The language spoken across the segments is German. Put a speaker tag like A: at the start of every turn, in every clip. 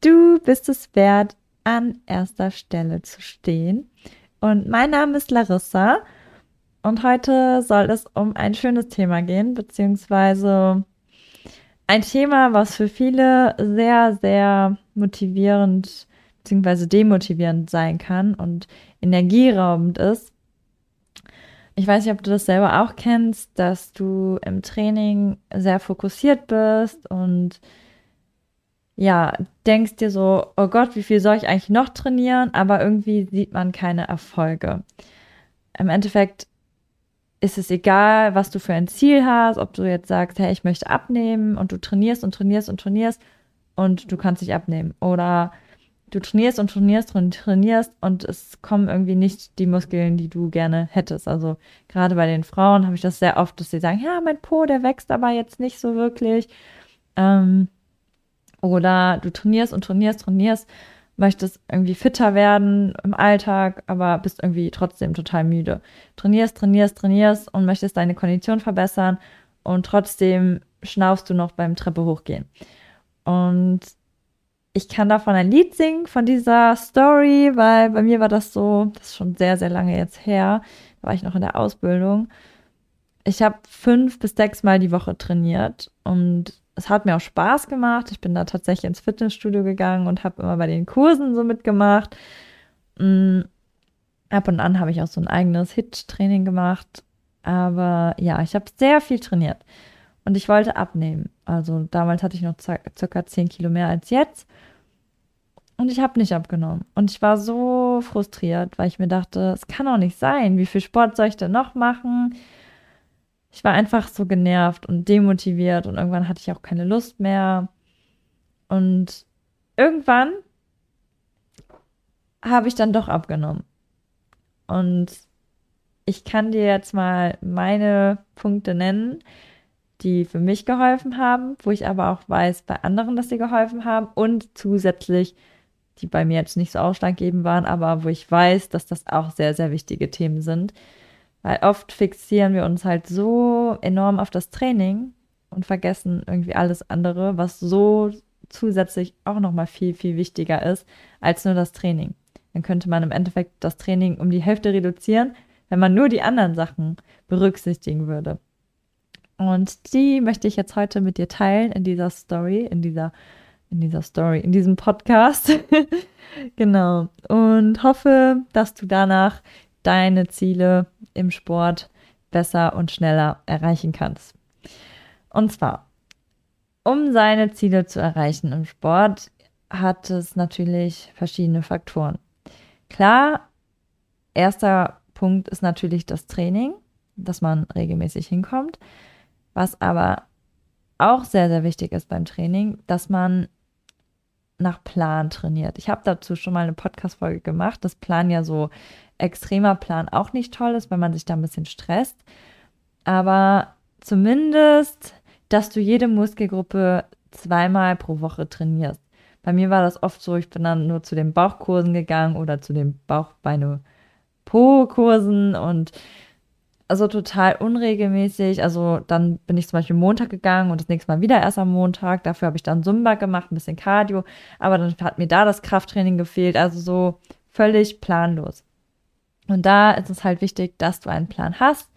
A: Du bist es wert, an erster Stelle zu stehen. Und mein Name ist Larissa und heute soll es um ein schönes Thema gehen, beziehungsweise ein Thema, was für viele sehr, sehr motivierend beziehungsweise demotivierend sein kann und energieraubend ist. Ich weiß nicht, ob du das selber auch kennst, dass du im Training sehr fokussiert bist und ja, denkst dir so, oh Gott, wie viel soll ich eigentlich noch trainieren? Aber irgendwie sieht man keine Erfolge. Im Endeffekt ist es egal, was du für ein Ziel hast, ob du jetzt sagst, hey, ich möchte abnehmen und du trainierst und trainierst und trainierst und du kannst nicht abnehmen. Oder du trainierst und trainierst und trainierst und es kommen irgendwie nicht die Muskeln, die du gerne hättest. Also gerade bei den Frauen habe ich das sehr oft, dass sie sagen, ja, mein Po, der wächst aber jetzt nicht so wirklich. Ähm, oder du trainierst und trainierst, trainierst, möchtest irgendwie fitter werden im Alltag, aber bist irgendwie trotzdem total müde. Trainierst, trainierst, trainierst und möchtest deine Kondition verbessern und trotzdem schnaufst du noch beim Treppe hochgehen. Und ich kann davon ein Lied singen, von dieser Story, weil bei mir war das so, das ist schon sehr, sehr lange jetzt her, da war ich noch in der Ausbildung. Ich habe fünf bis sechs Mal die Woche trainiert und es hat mir auch Spaß gemacht. Ich bin da tatsächlich ins Fitnessstudio gegangen und habe immer bei den Kursen so mitgemacht. Mhm. Ab und an habe ich auch so ein eigenes Hit-Training gemacht. Aber ja, ich habe sehr viel trainiert. Und ich wollte abnehmen. Also damals hatte ich noch circa 10 Kilo mehr als jetzt. Und ich habe nicht abgenommen. Und ich war so frustriert, weil ich mir dachte, es kann doch nicht sein. Wie viel Sport soll ich denn noch machen? Ich war einfach so genervt und demotiviert und irgendwann hatte ich auch keine Lust mehr. Und irgendwann habe ich dann doch abgenommen. Und ich kann dir jetzt mal meine Punkte nennen, die für mich geholfen haben, wo ich aber auch weiß bei anderen, dass sie geholfen haben und zusätzlich, die bei mir jetzt nicht so ausschlaggebend waren, aber wo ich weiß, dass das auch sehr, sehr wichtige Themen sind. Weil oft fixieren wir uns halt so enorm auf das Training und vergessen irgendwie alles andere, was so zusätzlich auch nochmal viel, viel wichtiger ist als nur das Training. Dann könnte man im Endeffekt das Training um die Hälfte reduzieren, wenn man nur die anderen Sachen berücksichtigen würde. Und die möchte ich jetzt heute mit dir teilen in dieser Story, in dieser, in dieser Story, in diesem Podcast. genau. Und hoffe, dass du danach deine Ziele im Sport besser und schneller erreichen kannst. Und zwar, um seine Ziele zu erreichen im Sport, hat es natürlich verschiedene Faktoren. Klar, erster Punkt ist natürlich das Training, dass man regelmäßig hinkommt. Was aber auch sehr, sehr wichtig ist beim Training, dass man nach Plan trainiert. Ich habe dazu schon mal eine Podcast-Folge gemacht, dass Plan ja so extremer Plan auch nicht toll ist, weil man sich da ein bisschen stresst. Aber zumindest, dass du jede Muskelgruppe zweimal pro Woche trainierst. Bei mir war das oft so, ich bin dann nur zu den Bauchkursen gegangen oder zu den Bauch-Beine-Po-Kursen und also total unregelmäßig. Also dann bin ich zum Beispiel Montag gegangen und das nächste Mal wieder erst am Montag. Dafür habe ich dann Zumba gemacht, ein bisschen Cardio. Aber dann hat mir da das Krafttraining gefehlt. Also so völlig planlos. Und da ist es halt wichtig, dass du einen Plan hast,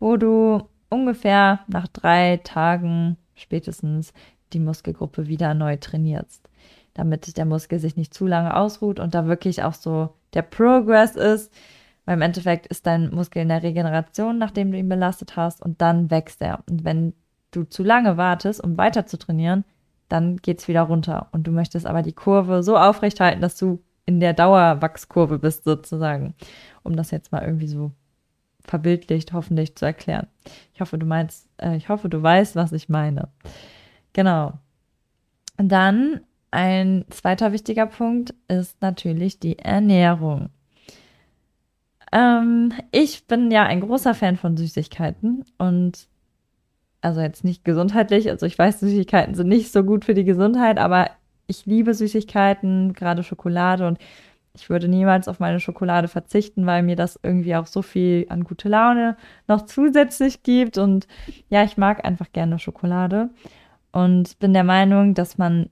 A: wo du ungefähr nach drei Tagen spätestens die Muskelgruppe wieder neu trainierst. damit der Muskel sich nicht zu lange ausruht und da wirklich auch so der Progress ist. Weil im Endeffekt ist dein Muskel in der Regeneration, nachdem du ihn belastet hast, und dann wächst er. Und wenn du zu lange wartest, um weiter zu trainieren, dann geht es wieder runter. Und du möchtest aber die Kurve so aufrecht halten, dass du in der Dauerwachskurve bist, sozusagen. Um das jetzt mal irgendwie so verbildlicht, hoffentlich zu erklären. Ich hoffe, du meinst, äh, ich hoffe, du weißt, was ich meine. Genau. Dann ein zweiter wichtiger Punkt ist natürlich die Ernährung. Ähm, ich bin ja ein großer Fan von Süßigkeiten und also jetzt nicht gesundheitlich, also ich weiß, Süßigkeiten sind nicht so gut für die Gesundheit, aber ich liebe Süßigkeiten, gerade Schokolade und ich würde niemals auf meine Schokolade verzichten, weil mir das irgendwie auch so viel an gute Laune noch zusätzlich gibt und ja, ich mag einfach gerne Schokolade und bin der Meinung, dass man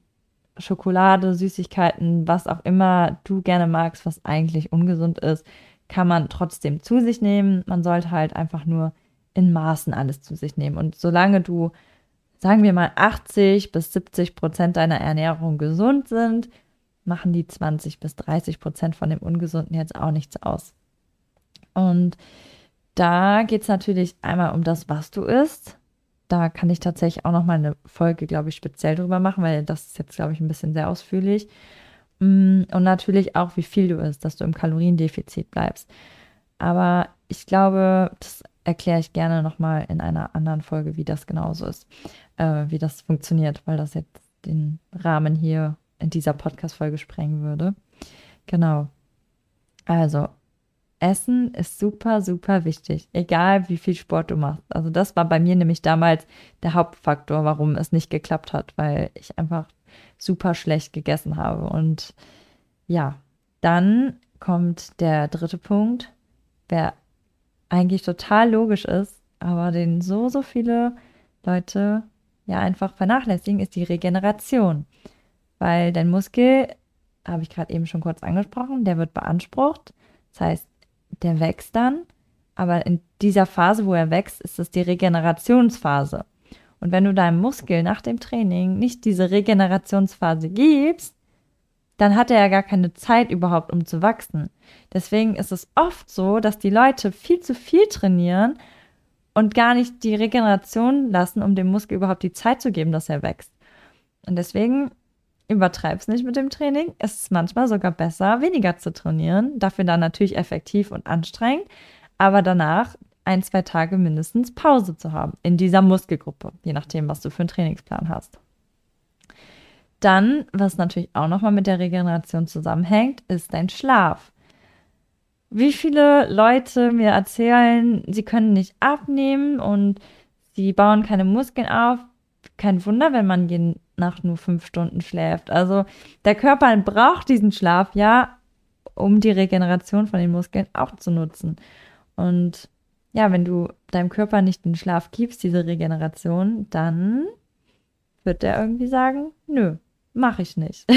A: Schokolade, Süßigkeiten, was auch immer du gerne magst, was eigentlich ungesund ist, kann man trotzdem zu sich nehmen. Man sollte halt einfach nur in Maßen alles zu sich nehmen. Und solange du, sagen wir mal, 80 bis 70 Prozent deiner Ernährung gesund sind, machen die 20 bis 30 Prozent von dem Ungesunden jetzt auch nichts aus. Und da geht es natürlich einmal um das, was du isst. Da kann ich tatsächlich auch noch mal eine Folge, glaube ich, speziell drüber machen, weil das ist jetzt, glaube ich, ein bisschen sehr ausführlich. Mm, und natürlich auch, wie viel du isst, dass du im Kaloriendefizit bleibst. Aber ich glaube, das erkläre ich gerne nochmal in einer anderen Folge, wie das genauso ist, äh, wie das funktioniert, weil das jetzt den Rahmen hier in dieser Podcast-Folge sprengen würde. Genau. Also, Essen ist super, super wichtig, egal wie viel Sport du machst. Also, das war bei mir nämlich damals der Hauptfaktor, warum es nicht geklappt hat, weil ich einfach super schlecht gegessen habe. Und ja, dann kommt der dritte Punkt, wer eigentlich total logisch ist, aber den so, so viele Leute ja einfach vernachlässigen, ist die Regeneration. Weil dein Muskel, habe ich gerade eben schon kurz angesprochen, der wird beansprucht. Das heißt, der wächst dann. Aber in dieser Phase, wo er wächst, ist es die Regenerationsphase. Und wenn du deinem Muskel nach dem Training nicht diese Regenerationsphase gibst, dann hat er ja gar keine Zeit überhaupt, um zu wachsen. Deswegen ist es oft so, dass die Leute viel zu viel trainieren und gar nicht die Regeneration lassen, um dem Muskel überhaupt die Zeit zu geben, dass er wächst. Und deswegen übertreib's nicht mit dem Training. Es ist manchmal sogar besser, weniger zu trainieren, dafür dann natürlich effektiv und anstrengend, aber danach ein, zwei Tage mindestens Pause zu haben in dieser Muskelgruppe, je nachdem, was du für einen Trainingsplan hast. Dann, was natürlich auch nochmal mit der Regeneration zusammenhängt, ist dein Schlaf. Wie viele Leute mir erzählen, sie können nicht abnehmen und sie bauen keine Muskeln auf. Kein Wunder, wenn man je nach nur fünf Stunden schläft. Also der Körper braucht diesen Schlaf ja, um die Regeneration von den Muskeln auch zu nutzen. Und ja, wenn du deinem Körper nicht den Schlaf gibst, diese Regeneration, dann wird der irgendwie sagen, nö, mache ich nicht.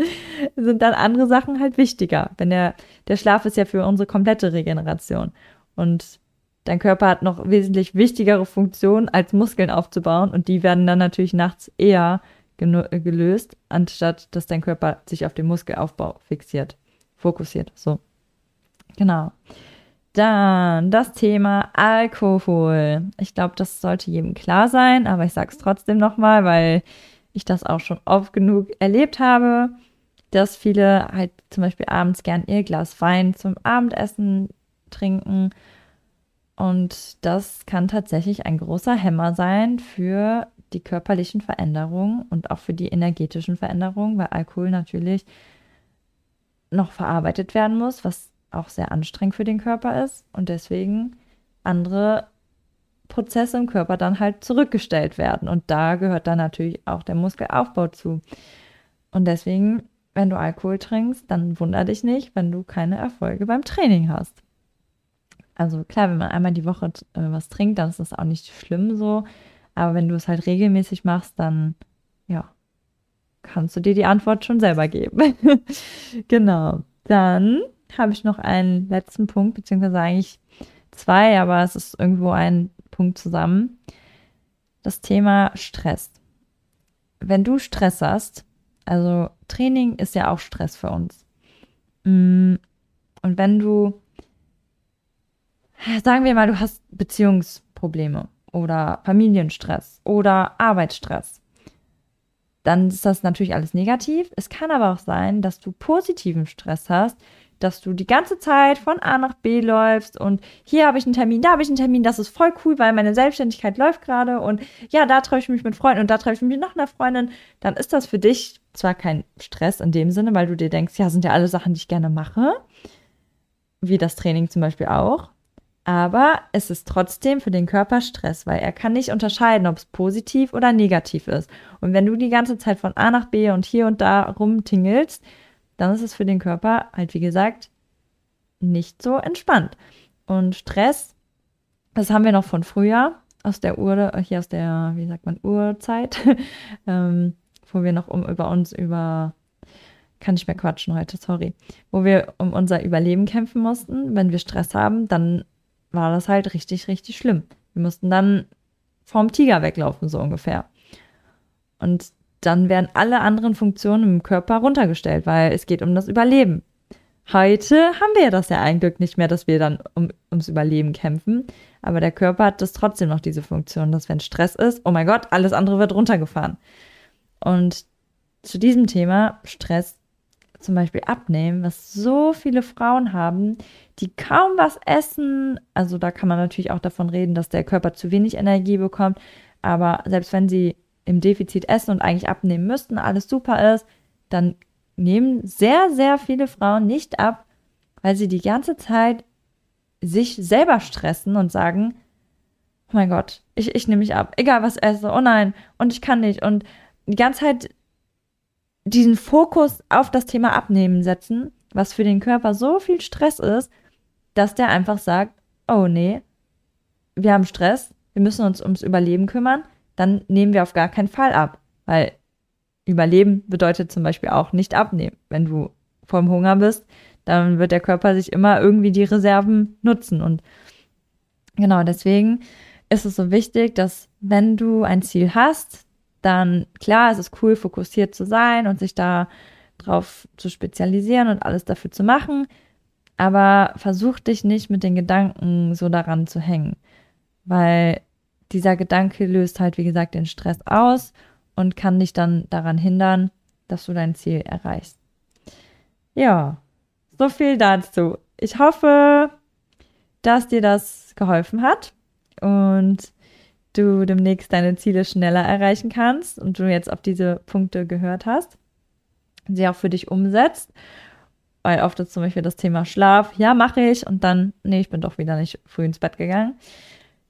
A: sind dann andere Sachen halt wichtiger. Wenn der, der Schlaf ist ja für unsere komplette Regeneration. Und dein Körper hat noch wesentlich wichtigere Funktionen, als Muskeln aufzubauen. Und die werden dann natürlich nachts eher gelöst, anstatt dass dein Körper sich auf den Muskelaufbau fixiert, fokussiert. So. Genau. Dann das Thema Alkohol. Ich glaube, das sollte jedem klar sein, aber ich sage es trotzdem nochmal, weil ich das auch schon oft genug erlebt habe, dass viele halt zum Beispiel abends gern ihr Glas Wein zum Abendessen trinken. Und das kann tatsächlich ein großer Hämmer sein für die körperlichen Veränderungen und auch für die energetischen Veränderungen, weil Alkohol natürlich noch verarbeitet werden muss, was auch sehr anstrengend für den Körper ist und deswegen andere Prozesse im Körper dann halt zurückgestellt werden. Und da gehört dann natürlich auch der Muskelaufbau zu. Und deswegen, wenn du Alkohol trinkst, dann wunder dich nicht, wenn du keine Erfolge beim Training hast. Also klar, wenn man einmal die Woche äh, was trinkt, dann ist das auch nicht schlimm so. Aber wenn du es halt regelmäßig machst, dann ja, kannst du dir die Antwort schon selber geben. genau. Dann habe ich noch einen letzten Punkt, beziehungsweise eigentlich zwei, aber es ist irgendwo ein Punkt zusammen. Das Thema Stress. Wenn du Stress hast, Also Training ist ja auch Stress für uns. Mm, und wenn du, sagen wir mal, du hast Beziehungsprobleme oder Familienstress oder Arbeitsstress, dann ist das natürlich alles negativ. Es kann aber auch sein, dass du positiven Stress hast, dass du die ganze Zeit von A nach B läufst und hier habe ich einen Termin, da habe ich einen Termin, das ist voll cool, weil meine Selbstständigkeit läuft gerade und ja, da treffe ich mich mit Freunden und da treffe ich mich mit noch einer Freundin, dann ist das für dich zwar kein Stress in dem Sinne, weil du dir denkst, ja, sind ja alle Sachen, die ich gerne mache, wie das Training zum Beispiel auch, aber es ist trotzdem für den Körper Stress, weil er kann nicht unterscheiden, ob es positiv oder negativ ist. Und wenn du die ganze Zeit von A nach B und hier und da rumtingelst, dann ist es für den Körper halt, wie gesagt, nicht so entspannt. Und Stress, das haben wir noch von früher, aus der Uhr, hier aus der, wie sagt man, Urzeit, ähm, wo wir noch um über uns über, kann ich mehr quatschen heute, sorry, wo wir um unser Überleben kämpfen mussten. Wenn wir Stress haben, dann war das halt richtig, richtig schlimm. Wir mussten dann vorm Tiger weglaufen, so ungefähr. Und dann werden alle anderen Funktionen im Körper runtergestellt, weil es geht um das Überleben. Heute haben wir das ja eigentlich nicht mehr, dass wir dann um, ums Überleben kämpfen. Aber der Körper hat das trotzdem noch diese Funktion, dass wenn Stress ist, oh mein Gott, alles andere wird runtergefahren. Und zu diesem Thema Stress zum Beispiel abnehmen, was so viele Frauen haben, die kaum was essen. Also da kann man natürlich auch davon reden, dass der Körper zu wenig Energie bekommt. Aber selbst wenn sie im Defizit essen und eigentlich abnehmen müssten, alles super ist, dann nehmen sehr, sehr viele Frauen nicht ab, weil sie die ganze Zeit sich selber stressen und sagen, oh mein Gott, ich, ich nehme mich ab, egal was esse, oh nein, und ich kann nicht. Und die ganze Zeit diesen Fokus auf das Thema Abnehmen setzen, was für den Körper so viel Stress ist, dass der einfach sagt, oh nee, wir haben Stress, wir müssen uns ums Überleben kümmern, dann nehmen wir auf gar keinen Fall ab. Weil Überleben bedeutet zum Beispiel auch nicht abnehmen. Wenn du vorm Hunger bist, dann wird der Körper sich immer irgendwie die Reserven nutzen. Und genau deswegen ist es so wichtig, dass wenn du ein Ziel hast, dann klar, es ist cool, fokussiert zu sein und sich da drauf zu spezialisieren und alles dafür zu machen. Aber versuch dich nicht mit den Gedanken so daran zu hängen, weil dieser Gedanke löst halt, wie gesagt, den Stress aus und kann dich dann daran hindern, dass du dein Ziel erreichst. Ja, so viel dazu. Ich hoffe, dass dir das geholfen hat und du demnächst deine Ziele schneller erreichen kannst und du jetzt auf diese Punkte gehört hast, sie auch für dich umsetzt. Weil oft ist zum Beispiel das Thema Schlaf, ja, mache ich und dann, nee, ich bin doch wieder nicht früh ins Bett gegangen.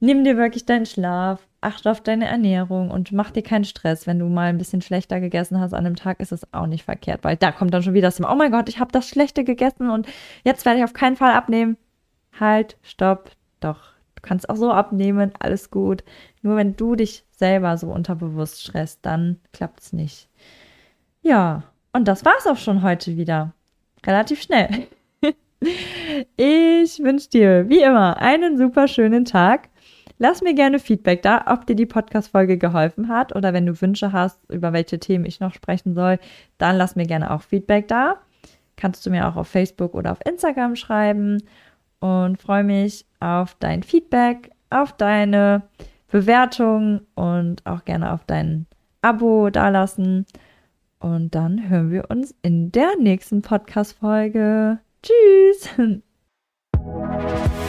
A: Nimm dir wirklich deinen Schlaf, achte auf deine Ernährung und mach dir keinen Stress. Wenn du mal ein bisschen schlechter gegessen hast an einem Tag, ist es auch nicht verkehrt, weil da kommt dann schon wieder das Thema, oh mein Gott, ich habe das Schlechte gegessen und jetzt werde ich auf keinen Fall abnehmen. Halt, stopp, doch. Du kannst auch so abnehmen, alles gut. Nur wenn du dich selber so unterbewusst stresst, dann klappt es nicht. Ja, und das war's auch schon heute wieder. Relativ schnell. ich wünsche dir wie immer einen super schönen Tag Lass mir gerne Feedback da, ob dir die Podcast-Folge geholfen hat oder wenn du Wünsche hast, über welche Themen ich noch sprechen soll, dann lass mir gerne auch Feedback da. Kannst du mir auch auf Facebook oder auf Instagram schreiben und freue mich auf dein Feedback, auf deine Bewertung und auch gerne auf dein Abo dalassen. Und dann hören wir uns in der nächsten Podcast-Folge. Tschüss!